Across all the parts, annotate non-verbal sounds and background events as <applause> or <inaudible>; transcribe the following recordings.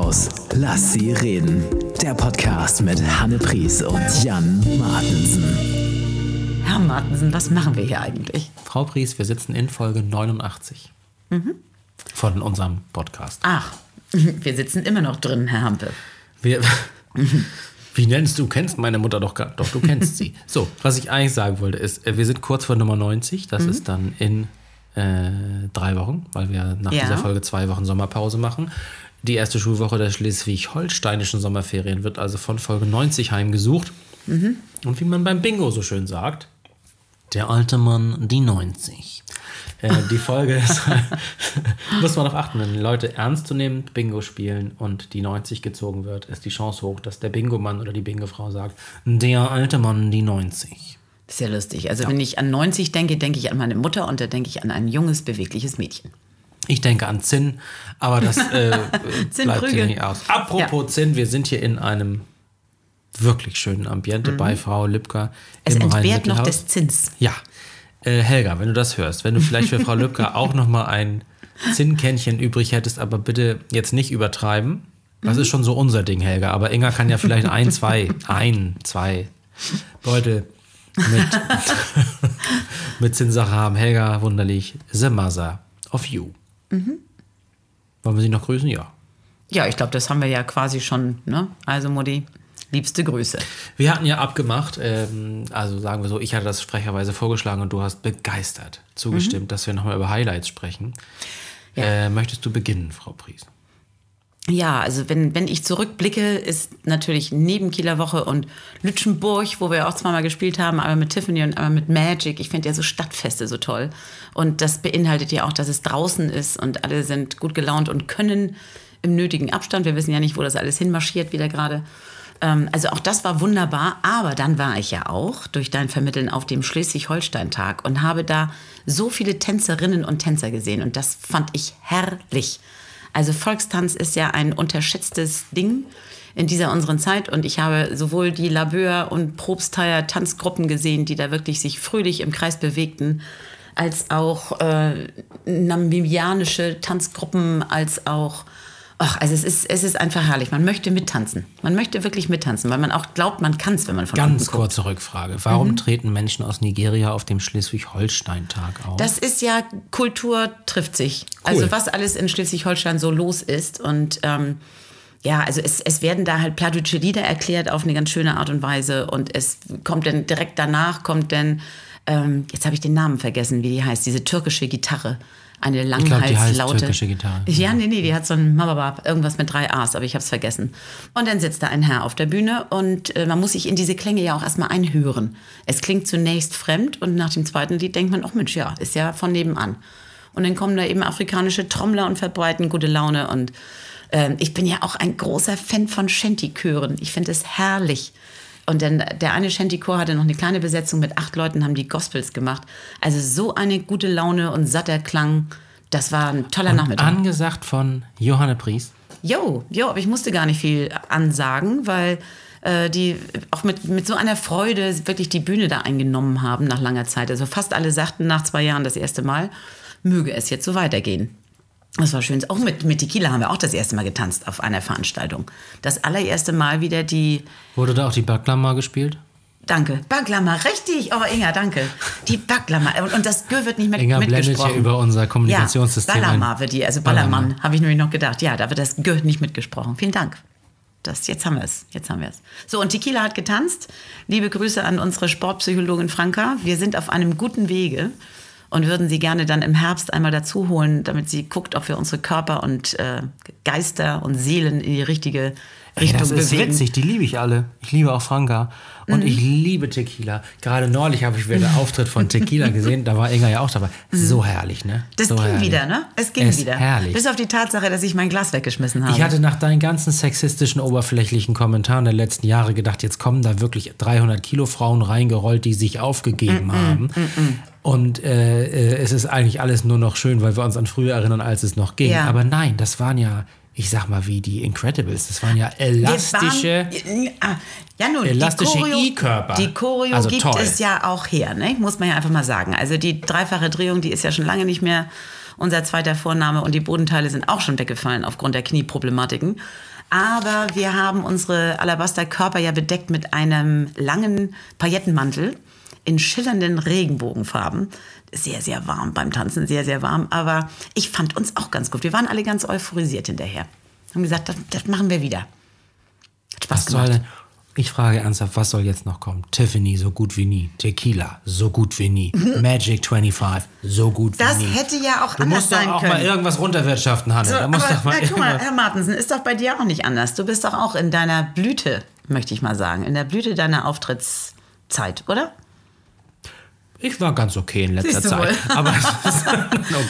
raus. Lass sie reden. Der Podcast mit Hanne Pries und Jan Martensen. Herr Martensen, was machen wir hier eigentlich? Frau Pries, wir sitzen in Folge 89 von unserem Podcast. Ach, <laughs> wir sitzen immer noch drin, Herr Hampe. Wir, <laughs> wie nennst du? Kennst meine Mutter doch gar Doch, du kennst sie. <laughs> So, was ich eigentlich sagen wollte, ist, äh, wir sind kurz vor Nummer 90. Das ist dann in äh, drei Wochen, weil wir nach Ja. dieser Folge zwei Wochen Sommerpause machen. Die erste Schulwoche der schleswig-holsteinischen Sommerferien wird also von Folge 90 heimgesucht. Und wie man beim Bingo so schön sagt, der alte Mann, die 90. Äh, die Folge <laughs> ist, <laughs> muss man darauf achten, wenn Leute ernst zu nehmen Bingo spielen und die 90 gezogen wird, ist die Chance hoch, dass der Bingo-Mann oder die Bingo-Frau sagt, der alte Mann, die 90. Das ist ja lustig. Also wenn ich an 90 denke, denke ich an meine Mutter und da denke ich an ein junges, bewegliches Mädchen. Ich denke an Zinn, aber das äh, <laughs> bleibt hier nicht aus. Apropos Zinn, wir sind hier in einem wirklich schönen Ambiente bei Frau Lübcker Mhm. Es im entbehrt noch des Zins. Ja. Äh, Helga, wenn du das hörst, wenn du vielleicht für Frau Lübcker <laughs> auch noch mal ein Zinnkännchen übrig hättest, aber bitte jetzt nicht übertreiben. Das ist schon so unser Ding, Helga. Aber Inga kann ja vielleicht ein, <laughs> zwei, ein, zwei Beutel mit, mit Zinnsache haben. Helga, wunderlich. The Mother of You. Wollen wir sie noch grüßen? Ja. Ja, ich glaube, das haben wir ja quasi schon. Ne? Also Mutti, liebste Grüße. Wir hatten ja abgemacht, ähm, also sagen wir so, ich hatte das frecherweise vorgeschlagen und du hast begeistert zugestimmt, dass wir nochmal über Highlights sprechen. Ja. Äh, möchtest du beginnen, Frau Pries? Ja, also wenn, wenn ich zurückblicke, ist natürlich neben Kieler Woche und Lütschenburg, wo wir auch zweimal gespielt haben, einmal mit Tiffany und einmal mit Magic. Ich finde ja so Stadtfeste so toll. Und das beinhaltet ja auch, dass es draußen ist und alle sind gut gelaunt und können im nötigen Abstand. Wir wissen ja nicht, wo das alles hinmarschiert wieder gerade. Ähm, also auch das war wunderbar. Aber dann war ich ja auch durch dein Vermitteln auf dem Schleswig-Holstein-Tag und habe da so viele Tänzerinnen und Tänzer gesehen. Und das fand ich herrlich. Also Volkstanz ist ja ein unterschätztes Ding in dieser unseren Zeit. Und ich habe sowohl die Labeur und Probstheier Tanzgruppen gesehen, die da wirklich sich fröhlich im Kreis bewegten, als auch äh, namibianische Tanzgruppen, als auch Ach, also es ist, es ist einfach herrlich. Man möchte mittanzen. Man möchte wirklich mittanzen, weil man auch glaubt, man kann es, wenn man von Ganz unten kurze Rückfrage. Warum treten Menschen aus Nigeria auf dem Schleswig-Holstein-Tag auf? Das ist ja, Kultur trifft sich. Also was alles in Schleswig-Holstein so los ist. Und ähm, ja, also es, es werden da halt plattdeutsche Lieder erklärt auf eine ganz schöne Art und Weise. Und es kommt dann direkt danach, kommt dann, ähm, jetzt habe ich den Namen vergessen, wie die heißt, diese türkische Gitarre. Eine glaub, die heißt Langhalslaute. türkische Gitarre. Ja, nee, nee, die hat so ein Mababab, irgendwas mit drei A's, aber ich habe es vergessen. Und dann sitzt da ein Herr auf der Bühne und äh, man muss sich in diese Klänge ja auch erstmal einhören. Es klingt zunächst fremd und nach dem zweiten Lied denkt man, ach Mensch, ja, ist ja von nebenan. Und dann kommen da eben afrikanische Trommler und verbreiten gute Laune. Und ähm, ich bin ja auch ein großer Fan von Shanty-Chören. Ich finde es herrlich. Und dann der eine Shanty-Chor hatte noch eine kleine Besetzung mit acht Leuten, haben die Gospels gemacht. Also so eine gute Laune und satter Klang. Das war ein toller Nachmittag. Angesagt von Johanne Pries. Jo, jo, aber ich musste gar nicht viel ansagen, weil äh, die auch mit, mit so einer Freude wirklich die Bühne da eingenommen haben nach langer Zeit. Also fast alle sagten nach zwei Jahren das erste Mal, möge es jetzt so weitergehen. Das war schön. Auch mit, mit Tequila haben wir auch das erste Mal getanzt auf einer Veranstaltung. Das allererste Mal wieder die Wurde da auch die Baklama gespielt? Danke. Baklama, richtig. Oh, Inga, danke. Die Baklama. Und, und das Gö wird nicht mit, Inga blendet mitgesprochen. hier über unser Kommunikationssystem Ja, ein. Ballermann wird die, also Ballermann. Ballermann, habe ich nämlich noch gedacht. Ja, da wird das Gö nicht mitgesprochen. Vielen Dank. Das, jetzt haben wir es. Jetzt haben wir es. So, und Tequila hat getanzt. Liebe Grüße an unsere Sportpsychologin Franka. Wir sind auf einem guten Wege und würden sie gerne dann im Herbst einmal dazu holen, damit sie guckt, ob wir unsere Körper und äh, Geister und Seelen in die richtige Ey, Richtung das ist bewegen. Mhm. witzig, die liebe ich alle. Ich liebe auch Franka. Und ich liebe Tequila. Gerade neulich habe ich wieder den Auftritt von Tequila gesehen. Da war Inga ja auch dabei. So herrlich, ne? Mhm. Das so ging herrlich. wieder, ne? Es ging Es wieder. Herrlich. Bis auf die Tatsache, dass ich mein Glas weggeschmissen habe. Ich hatte nach deinen ganzen sexistischen, oberflächlichen Kommentaren der letzten Jahre gedacht, jetzt kommen da wirklich 300 Kilo Frauen reingerollt, die sich aufgegeben haben. Und äh, äh, es ist eigentlich alles nur noch schön, weil wir uns an früher erinnern, als es noch ging. Ja. Aber nein, das waren ja, ich sag mal, wie die Incredibles. Das waren ja elastische. Waren, ah, ja, nun, elastische I-Körper. Die Choreo Also gibt toll. es ja auch her, ne? muss man ja einfach mal sagen. Also die dreifache Drehung, die ist ja schon lange nicht mehr unser zweiter Vorname und die Bodenteile sind auch schon weggefallen aufgrund der Knieproblematiken. Aber wir haben unsere Alabasterkörper ja bedeckt mit einem langen Paillettenmantel in schillernden Regenbogenfarben. Sehr, sehr warm beim Tanzen, sehr, sehr warm. Aber ich fand uns auch ganz gut. Wir waren alle ganz euphorisiert hinterher. Haben gesagt, das, das machen wir wieder. Hat Spaß Was soll gemacht. denn? Ich frage ernsthaft, was soll jetzt noch kommen? Tiffany, so gut wie nie. Tequila, so gut wie nie. Magic 25, so gut wie Das nie. hätte ja auch du anders musst doch sein auch können. mal irgendwas runterwirtschaften, Hanne. So, da muss aber, doch mal na, guck mal, Herr Martensen, ist doch bei dir auch nicht anders. Du bist doch auch in deiner Blüte, möchte ich mal sagen. In der Blüte deiner Auftrittszeit, oder? Ich war ganz okay in letzter Zeit. Aber, es <laughs> ist,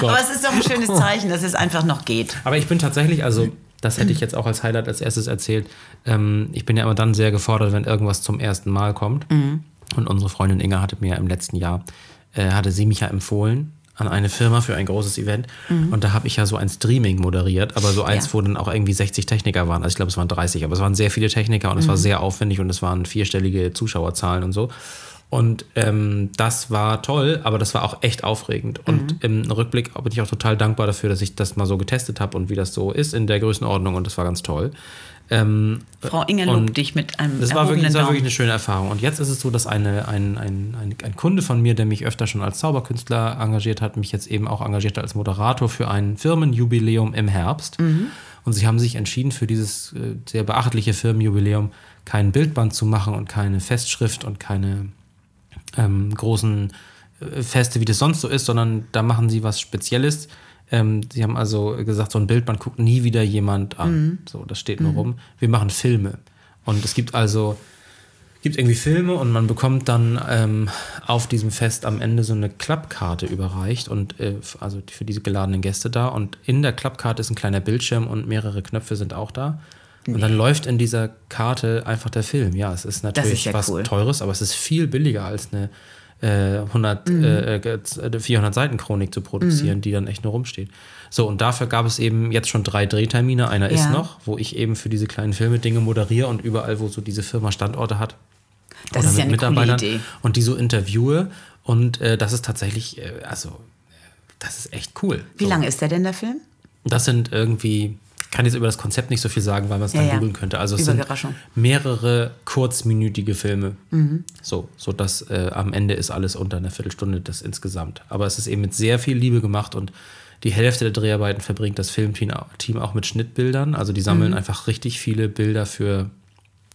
oh. Aber es ist doch ein schönes Zeichen, dass es einfach noch geht. Aber ich bin tatsächlich, also das hätte ich jetzt auch als Highlight als erstes erzählt. Ähm, ich bin ja immer dann sehr gefordert, wenn irgendwas zum ersten Mal kommt. Und unsere Freundin Inga hatte mir im letzten Jahr, äh, hatte sie mich ja empfohlen an eine Firma für ein großes Event. Und da habe ich ja so ein Streaming moderiert, aber so eins, Ja. wo dann auch irgendwie 60 Techniker waren. Also ich glaube, es waren 30, aber es waren sehr viele Techniker und es war sehr aufwendig und es waren vierstellige Zuschauerzahlen und so. Und ähm, das war toll, aber das war auch echt aufregend. Und im Rückblick bin ich auch total dankbar dafür, dass ich das mal so getestet habe und wie das so ist in der Größenordnung. Und das war ganz toll. Ähm, Frau Inger und lobt dich mit einem das war, wirklich, das war wirklich eine schöne Erfahrung. Und jetzt ist es so, dass eine, ein, ein, ein, ein Kunde von mir, der mich öfter schon als Zauberkünstler engagiert hat, mich jetzt eben auch engagiert hat als Moderator für ein Firmenjubiläum im Herbst. Und sie haben sich entschieden, für dieses äh, sehr beachtliche Firmenjubiläum kein Bildband zu machen und keine Festschrift und keine ähm, großen äh, Feste, wie das sonst so ist, sondern da machen sie was Spezielles. Ähm, sie haben also gesagt, so ein Bildband guckt nie wieder jemand an. So, das steht nur rum. Wir machen Filme. Und es gibt also gibt irgendwie Filme und man bekommt dann ähm, auf diesem Fest am Ende so eine Klappkarte überreicht und äh, also für diese geladenen Gäste da und in der Klappkarte ist ein kleiner Bildschirm und mehrere Knöpfe sind auch da und dann läuft in dieser Karte einfach der Film. Ja, es ist natürlich ja was cool. Teures, aber es ist viel billiger als eine äh, 100, Mhm. äh, äh, 400 Seiten Chronik zu produzieren, die dann echt nur rumsteht. So, und dafür gab es eben jetzt schon drei Drehtermine. Einer ist Ja. noch, wo ich eben für diese kleinen Filme Dinge moderiere und überall, wo so diese Firma Standorte hat, Das ist ja mit eine coole Mitarbeitern Idee. und die so interviewe. Und äh, das ist tatsächlich, äh, also, äh, das ist echt cool. Wie so. lange ist der denn, der Film? Das sind irgendwie, kann jetzt über das Konzept nicht so viel sagen, weil man es dann Ja, ja. googeln könnte. Also es sind mehrere kurzminütige Filme. Mhm. So, so dass äh, am Ende ist alles unter einer Viertelstunde das insgesamt. Aber es ist eben mit sehr viel Liebe gemacht und die Hälfte der Dreharbeiten verbringt das Filmteam Team auch mit Schnittbildern. Also die Mhm. sammeln einfach richtig viele Bilder für,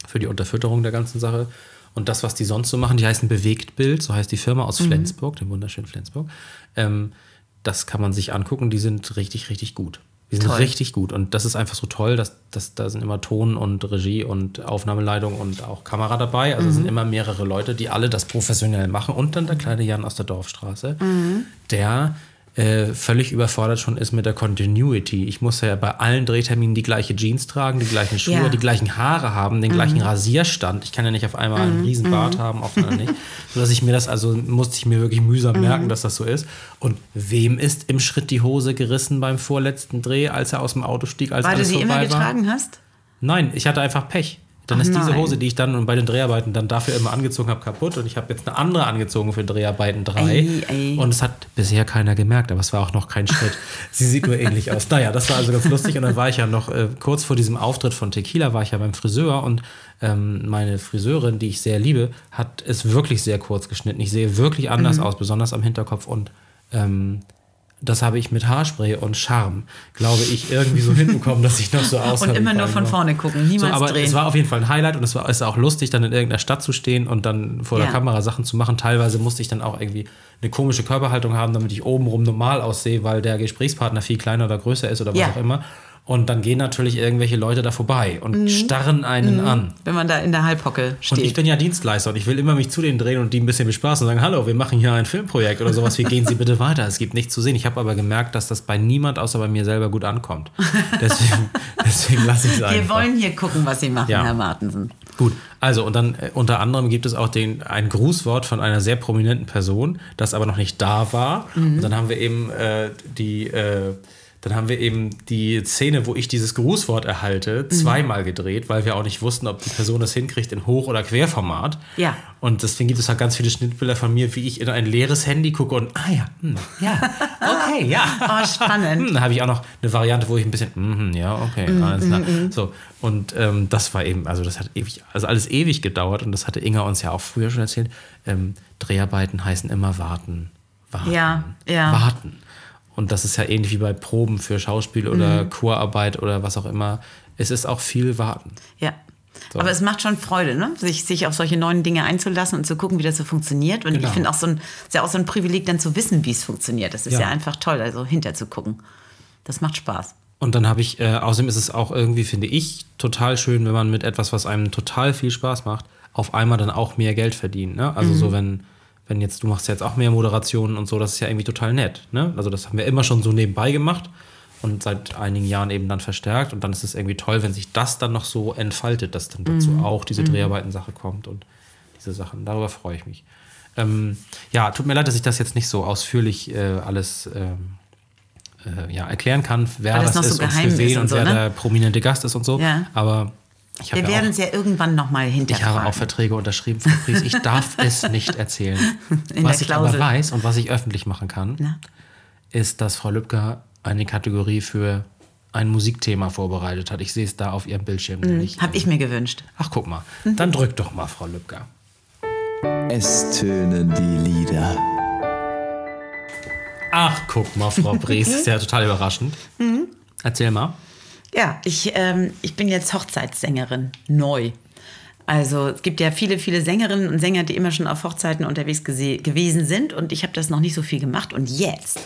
für die Unterfütterung der ganzen Sache. Und das, was die sonst so machen, die heißen Bewegtbild, so heißt die Firma aus Mhm. Flensburg, dem wunderschönen Flensburg. Ähm, das kann man sich angucken, die sind richtig, richtig gut. Die sind Toll. richtig gut. Und das ist einfach so toll, dass, dass da sind immer Ton und Regie und Aufnahmeleitung und auch Kamera dabei. Also es sind immer mehrere Leute, die alle das professionell machen. Und dann der kleine Jan aus der Dorfstraße, der äh, völlig überfordert schon ist mit der Continuity. Ich muss ja bei allen Drehterminen die gleiche Jeans tragen, die gleichen Schuhe, Ja. die gleichen Haare haben, den gleichen Rasierstand. Ich kann ja nicht auf einmal einen riesen Bart haben, auf einmal nicht. <laughs> Sodass ich mir das, also musste ich mir wirklich mühsam merken, dass das so ist. Und wem ist im Schritt die Hose gerissen beim vorletzten Dreh, als er aus dem Auto stieg, als Weil du sie immer war? getragen hast? Nein, ich hatte einfach Pech. Dann ist diese nein. Hose, die ich dann bei den Dreharbeiten dann dafür immer angezogen habe, kaputt. Und ich habe jetzt eine andere angezogen für Dreharbeiten 3. Ei, ei. Und es hat bisher keiner gemerkt, aber es war auch noch kein Schritt. Sie sieht nur ähnlich aus. Naja, das war also ganz lustig. Und dann war ich ja noch äh, kurz vor diesem Auftritt von Tequila, war ich ja beim Friseur. Und ähm, meine Friseurin, die ich sehr liebe, hat es wirklich sehr kurz geschnitten. Ich sehe wirklich anders Mhm. aus, besonders am Hinterkopf. Und ähm, das habe ich mit Haarspray und Charme, glaube ich, irgendwie so hinbekommen, dass ich noch so aussehe. <laughs> Und immer nur von Ballon. vorne gucken, So, niemals aber drehen. es war auf jeden Fall ein Highlight und es war ist auch lustig, dann in irgendeiner Stadt zu stehen und dann vor der Ja. Kamera Sachen zu machen. Teilweise musste ich dann auch irgendwie eine komische Körperhaltung haben, damit ich obenrum normal aussehe, weil der Gesprächspartner viel kleiner oder größer ist oder was Ja. auch immer. Und dann gehen natürlich irgendwelche Leute da vorbei und starren einen an. Wenn man da in der Halbhocke Und ich steht. bin ja Dienstleister und ich will immer mich zu denen drehen und die ein bisschen bespaßen und sagen, hallo, wir machen hier ein Filmprojekt oder sowas, wie gehen Sie bitte weiter? Es gibt nichts zu sehen. Ich habe aber gemerkt, dass das bei niemand außer bei mir selber gut ankommt. <laughs> Deswegen, deswegen lasse ich es einfach. Wir wollen hier gucken, was Sie machen, Ja. Herr Martensen. Gut, also und dann äh, unter anderem gibt es auch den, ein Grußwort von einer sehr prominenten Person, das aber noch nicht da war. Und dann haben wir eben äh, die, äh, dann haben wir eben die Szene, wo ich dieses Grußwort erhalte, Mhm. zweimal gedreht, weil wir auch nicht wussten, ob die Person das hinkriegt in Hoch- oder Querformat. Ja. Und deswegen gibt es halt ganz viele Schnittbilder von mir, wie ich in ein leeres Handy gucke und, ah ja, hm, ja, <laughs> okay, ja. Oh, spannend. Hm, Dann habe ich auch noch eine Variante, wo ich ein bisschen, mhm, ja, okay, Mhm, alles klar. So, und ähm, das war eben, also das hat ewig, also alles ewig gedauert und das hatte Inga uns ja auch früher schon erzählt. Ähm, Dreharbeiten heißen immer warten, warten, Ja, ja. warten. Und das ist ja ähnlich wie bei Proben für Schauspiel oder Mhm. Chorarbeit oder was auch immer. Es ist auch viel Warten. Ja. So. Aber es macht schon Freude, ne? sich, sich auf solche neuen Dinge einzulassen und zu gucken, wie das so funktioniert. Und Genau. ich finde auch so ein, ist ja auch so ein Privileg, dann zu wissen, wie es funktioniert. Das ist ja, Ja. einfach toll, also hinterzugucken. Das macht Spaß. Und dann habe ich, äh, außerdem ist es auch irgendwie, finde ich, total schön, wenn man mit etwas, was einem total viel Spaß macht, auf einmal dann auch mehr Geld verdient. Ne? Also so, wenn, wenn jetzt, du machst jetzt auch mehr Moderationen und so, das ist ja irgendwie total nett. Ne? Also das haben wir immer schon so nebenbei gemacht und seit einigen Jahren eben dann verstärkt. Und dann ist es irgendwie toll, wenn sich das dann noch so entfaltet, dass dann dazu auch diese Dreharbeiten-Sache kommt und diese Sachen. Darüber freue ich mich. Ähm, ja, tut mir leid, dass ich das jetzt nicht so ausführlich äh, alles ähm, äh, ja, erklären kann, wer das noch so ist und für wen ist und so, wer ne? der prominente Gast ist und so. Ja. Aber Wir ja werden auch, es ja irgendwann nochmal ich hinterfragen. habe auch Verträge unterschrieben, Frau Pries. Ich darf <laughs> es nicht erzählen. In was ich aber weiß und was ich öffentlich machen kann, Na? ist, dass Frau Lübcker eine Kategorie für ein Musikthema vorbereitet hat. Ich sehe es da auf ihrem Bildschirm. nämlich. Habe ich mir gewünscht. Ach, guck mal. Mhm. Dann drück doch mal, Frau Lübcker. Es tönen die Lieder. Ach, guck mal, Frau Pries. <laughs> ist ja total überraschend. Mhm. Erzähl mal. Ja, ich, ähm, ich bin jetzt Hochzeitssängerin, neu. Also es gibt ja viele, viele Sängerinnen und Sänger, die immer schon auf Hochzeiten unterwegs gewesen sind und ich habe das noch nicht so viel gemacht. Und jetzt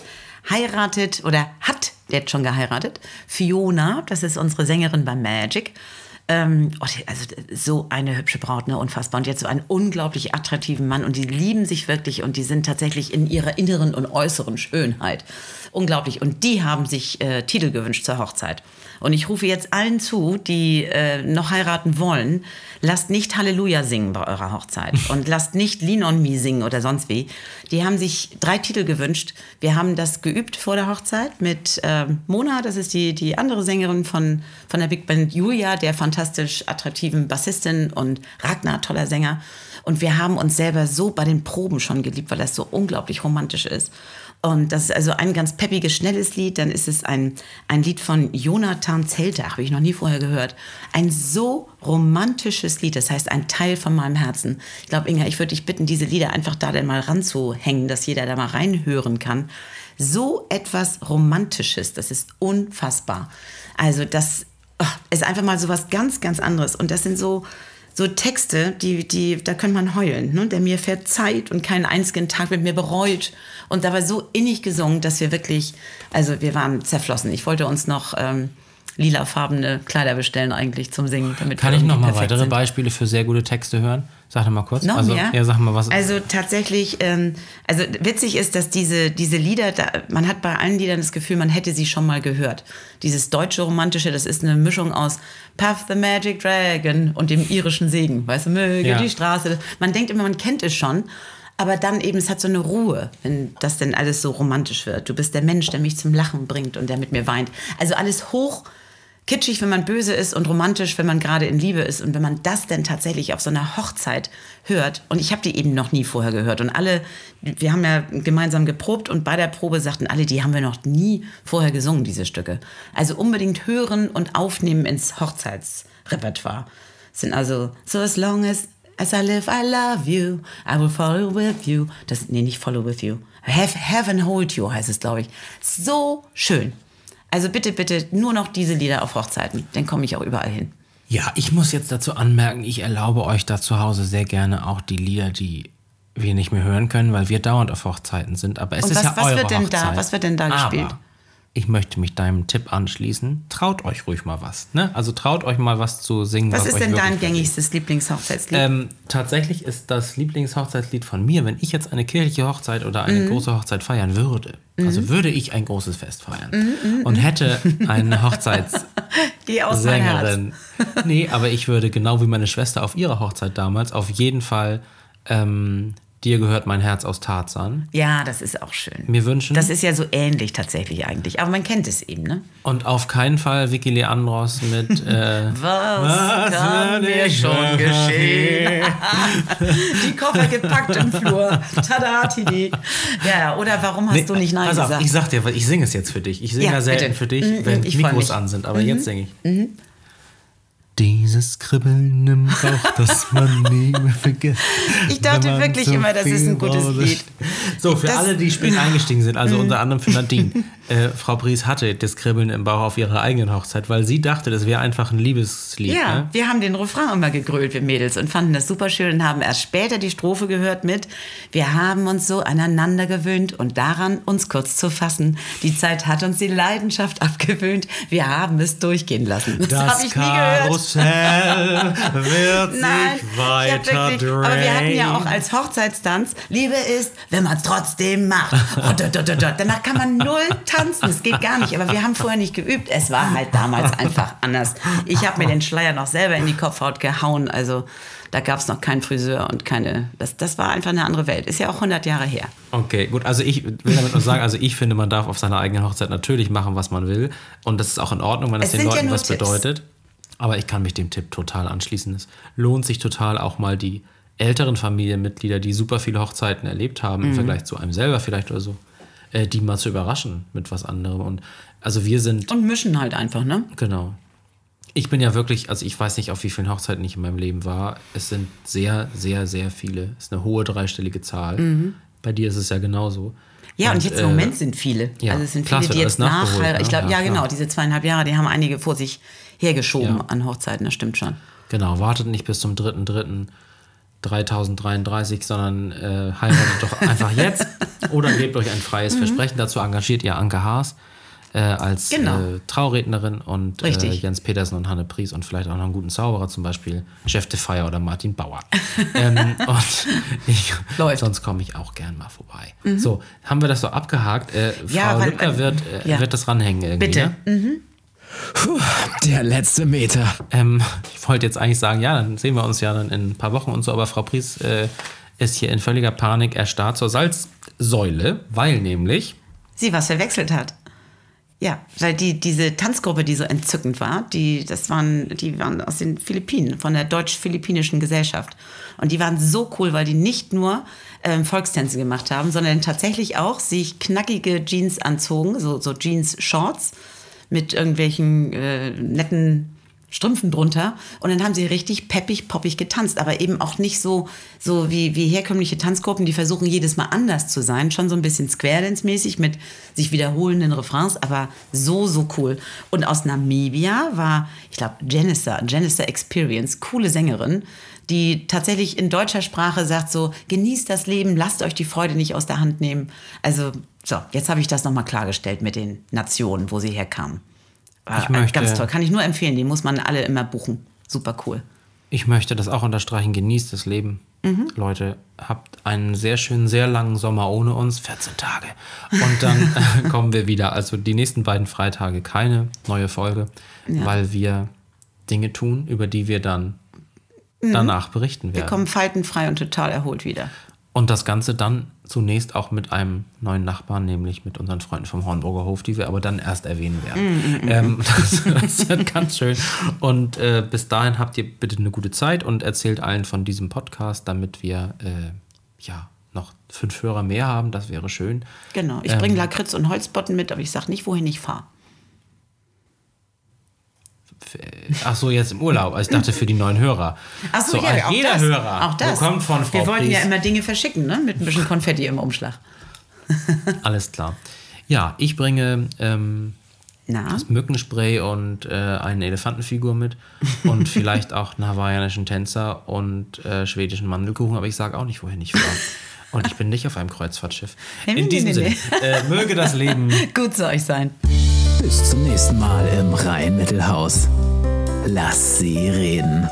heiratet oder hat jetzt schon geheiratet Fiona, das ist unsere Sängerin bei Magic. Ähm, oh, also so eine hübsche Braut, ne, unfassbar. Und jetzt so einen unglaublich attraktiven Mann und die lieben sich wirklich und die sind tatsächlich in ihrer inneren und äußeren Schönheit. Unglaublich. Und die haben sich äh, Titel gewünscht zur Hochzeit. Und ich rufe jetzt allen zu, die äh, noch heiraten wollen, lasst nicht Halleluja singen bei eurer Hochzeit <laughs> und lasst nicht Lean on Me singen oder sonst wie. Die haben sich drei Titel gewünscht. Wir haben das geübt vor der Hochzeit mit ähm, Mona, das ist die, die andere Sängerin von, von der Big Band Julia, der fantastisch attraktiven Bassistin und Ragnar, toller Sänger. Und wir haben uns selber so bei den Proben schon geliebt, weil das so unglaublich romantisch ist. Und das ist also ein ganz peppiges, schnelles Lied. Dann ist es ein, ein Lied von Jonathan Zelter, habe ich noch nie vorher gehört. Ein so romantisches Lied, das heißt ein Teil von meinem Herzen. Ich glaube, Inga, ich würde dich bitten, diese Lieder einfach da dann mal ranzuhängen, dass jeder da mal reinhören kann. So etwas Romantisches, das ist unfassbar. Also das oh, ist einfach mal so was ganz, ganz anderes. Und das sind so, so Texte, die, die, da kann man heulen, ne? der mir verzeiht und keinen einzigen Tag mit mir bereut. Und dabei so innig gesungen, dass wir wirklich, also wir waren zerflossen. Ich wollte uns noch ähm, lilafarbene Kleider bestellen eigentlich zum Singen. Damit Kann ich noch mal weitere sind. Beispiele für sehr gute Texte hören? Sag doch mal kurz. Noch also, mehr? Ja, sag mal was. Also tatsächlich, ähm, also witzig ist, dass diese, diese Lieder, da, man hat bei allen Liedern das Gefühl, man hätte sie schon mal gehört. Dieses deutsche Romantische, das ist eine Mischung aus Puff the Magic Dragon und dem irischen Segen. Weißt du, möge Ja. die Straße. Man denkt immer, man kennt es schon. Aber dann eben, es hat so eine Ruhe, wenn das denn alles so romantisch wird. Du bist der Mensch, der mich zum Lachen bringt und der mit mir weint. Also alles hoch kitschig, wenn man böse ist und romantisch, wenn man gerade in Liebe ist. Und wenn man das denn tatsächlich auf so einer Hochzeit hört, und ich habe die eben noch nie vorher gehört. Und alle, wir haben ja gemeinsam geprobt und bei der Probe sagten alle, die haben wir noch nie vorher gesungen, diese Stücke. Also unbedingt hören und aufnehmen ins Hochzeitsrepertoire. Sind also, so as long as, as I live, I love you, I will follow with you. Das, nee, nicht follow with you. Have, heaven hold you heißt es, glaube ich. So schön. Also bitte, bitte nur noch diese Lieder auf Hochzeiten. Dann komme ich auch überall hin. Ja, ich muss jetzt dazu anmerken, ich erlaube euch da zu Hause sehr gerne auch die Lieder, die wir nicht mehr hören können, weil wir dauernd auf Hochzeiten sind. Aber es Und ist was- ja was eure wird denn da- Hochzeit. was wird denn da Aber gespielt? Ich möchte mich deinem Tipp anschließen. Traut euch ruhig mal was. Ne? Also traut euch mal was zu singen. Was was ist denn dein gängigstes Lieblingshochzeitslied? Ähm, tatsächlich ist das Lieblingshochzeitslied von mir, wenn ich jetzt eine kirchliche Hochzeit oder eine Mhm. große Hochzeit feiern würde. Also würde ich ein großes Fest feiern Mhm, und hätte eine <laughs> Hochzeits Geh aus mein Herz. Sängerin. Nee, aber ich würde genau wie meine Schwester auf ihrer Hochzeit damals auf jeden Fall ähm, Dir gehört mein Herz aus Tarzan Ja, das ist auch schön. mir wünschen. Das ist ja so ähnlich tatsächlich eigentlich. Aber man kennt es eben, ne? und auf keinen Fall Vicky Leandros mit <laughs> äh, Was, kann wird mir schon geschehen? <laughs> Die Koffer gepackt im Flur. Tada, Tini. Ja, oder warum hast du nicht Nein pass auf, gesagt? ich sag dir, ich singe es jetzt für dich. Ich singe ja, Ja, selten bitte. für dich, Mhm, wenn ich Mikros an sind, aber jetzt singe ich. Dieses Kribbeln im Bauch, das man nie mehr vergisst. Ich dachte wirklich immer, das ist ein gutes. Lied. So, für Das- alle, die spät eingestiegen sind, also unter anderem für Nadine. äh, Frau Pries hatte das Kribbeln im Bauch auf ihrer eigenen Hochzeit, weil sie dachte, das wäre einfach ein Liebeslied. Ja, Ne? wir haben den Refrain immer gegrölt, wir Mädels, und fanden das super schön und haben erst später die Strophe gehört mit Wir haben uns so aneinander gewöhnt und daran, uns kurz zu fassen. Die Zeit hat uns die Leidenschaft abgewöhnt. Wir haben es durchgehen lassen. Das, Das habe ich nie gehört. Karussell wird Nein, sich ich weiter hab wirklich, aber wir hatten ja auch drehen. als Hochzeitstanz, Liebe ist, wenn man es trotzdem macht. <laughs> Und dot, dot, dot. Danach kann man null tanzen, es geht gar nicht. Aber wir haben vorher nicht geübt. Es war halt damals einfach anders. Ich habe mir den Schleier noch selber in die Kopfhaut gehauen. Also da gab es noch keinen Friseur und keine. Das, das war einfach eine andere Welt. Ist ja auch 100 Jahre her. Okay, gut. Also ich will damit nur sagen, also ich finde, man darf auf seiner eigenen Hochzeit natürlich machen, was man will. Und das ist auch in Ordnung, wenn das Es den ja Leuten nur was Tipps. bedeutet. Aber ich kann mich dem Tipp total anschließen. Es lohnt sich total auch mal die älteren Familienmitglieder, die super viele Hochzeiten erlebt haben, Mhm. im Vergleich zu einem selber vielleicht oder so, äh, die mal zu überraschen mit was anderem. Und also wir sind Und mischen halt einfach, ne? Genau. Ich bin ja wirklich, also ich weiß nicht, auf wie vielen Hochzeiten ich in meinem Leben war. Es sind sehr, sehr, sehr viele. Es ist eine hohe dreistellige Zahl. Bei dir ist es ja genauso. Ja, und, jetzt im äh, Moment sind viele. ja, also es sind klar, viele, die jetzt nachheiraten. ne? Ich glaube, Ja, ja, genau, diese zweieinhalb Jahre, die haben einige vor sich hergeschoben Ja. an Hochzeiten, das stimmt schon. Genau, wartet nicht bis zum 3.3.3033, sondern äh, heiratet doch einfach jetzt <laughs> oder gebt euch ein freies. Versprechen. Dazu engagiert ihr Anke Haas äh, als Genau. äh, Traurednerin und äh. Jens Petersen und Hanne Pries und vielleicht auch noch einen guten Zauberer, zum Beispiel Jeff de Fire oder Martin Bauer. <laughs> ähm, und ich, Läuft. Mhm. sonst komme ich auch gern mal vorbei. So, haben wir das so abgehakt? Äh, Frau Ja, weil- Lübcker wird, äh, ja. wird das ranhängen irgendwie. Bitte. Ne? Der letzte Meter. Ähm, ich wollte jetzt eigentlich sagen, ja, dann sehen wir uns ja dann in ein paar Wochen und so, aber Frau Pries äh, ist hier in völliger Panik erstarrt zur Salzsäule, weil nämlich, sie was verwechselt hat. Ja, weil die, diese Tanzgruppe, die so entzückend war, die, das waren, die waren aus den Philippinen, von der deutsch-philippinischen Gesellschaft. Und die waren so cool, weil die nicht nur ähm, Volkstänze gemacht haben, sondern tatsächlich auch sich knackige Jeans anzogen, so, so Jeans-Shorts mit irgendwelchen äh, netten Strümpfen drunter und dann haben sie richtig peppig, poppig getanzt, aber eben auch nicht so, so wie, wie herkömmliche Tanzgruppen, die versuchen jedes Mal anders zu sein, schon so ein bisschen Square Dance mäßig mit sich wiederholenden Refrains, aber so, so cool. Und aus Namibia war, ich glaube, Janissa, Janissa Experience, coole Sängerin, die tatsächlich in deutscher Sprache sagt so, genießt das Leben, lasst euch die Freude nicht aus der Hand nehmen. Also, so, jetzt habe ich das nochmal klargestellt mit den Nationen, wo sie herkamen. War Ich möchte- ganz toll, kann ich nur empfehlen. Die muss man alle immer buchen. Super cool. ich möchte das auch unterstreichen, genießt das Leben. Leute, habt einen sehr schönen, sehr langen Sommer ohne uns, 14 Tage. Und dann äh, <laughs> <laughs> kommen wir wieder. Also die nächsten beiden Freitage keine neue Folge, weil wir Dinge tun, über die wir dann danach berichten Wir werden. kommen faltenfrei und total erholt wieder. Und das Ganze dann zunächst auch mit einem neuen Nachbarn, nämlich mit unseren Freunden vom Hornburger Hof, die wir aber dann erst erwähnen werden. Ähm, <laughs> das, das wird ganz schön. Und äh, bis dahin habt ihr bitte eine gute Zeit und erzählt allen von diesem Podcast, damit wir äh, ja noch fünf Hörer mehr haben. Das wäre schön. Genau. Ich Ähm. bringe Lakritz und Holzbotten mit, aber ich sage nicht, wohin ich fahre. Ach so, jetzt im Urlaub. Also ich dachte für die neuen Hörer. Ach so, so ja, also auch jeder das. Hörer Auch das. bekommt von Frau Wir wollten ja Pries- immer Dinge verschicken, ne? Mit ein bisschen Konfetti im Umschlag. <laughs> Alles klar. Ja, ich bringe ähm, Na? Mückenspray und äh, eine Elefantenfigur mit und <laughs> vielleicht auch einen hawaiianischen Tänzer und äh, schwedischen Mandelkuchen, aber ich sage auch nicht, wohin ich fahre. Und ich bin nicht auf einem Kreuzfahrtschiff. In diesem Sinne, äh, möge das Leben <laughs> Gut soll euch sein. Bis zum nächsten Mal im Rhein-Mittelhaus. Lass sie reden.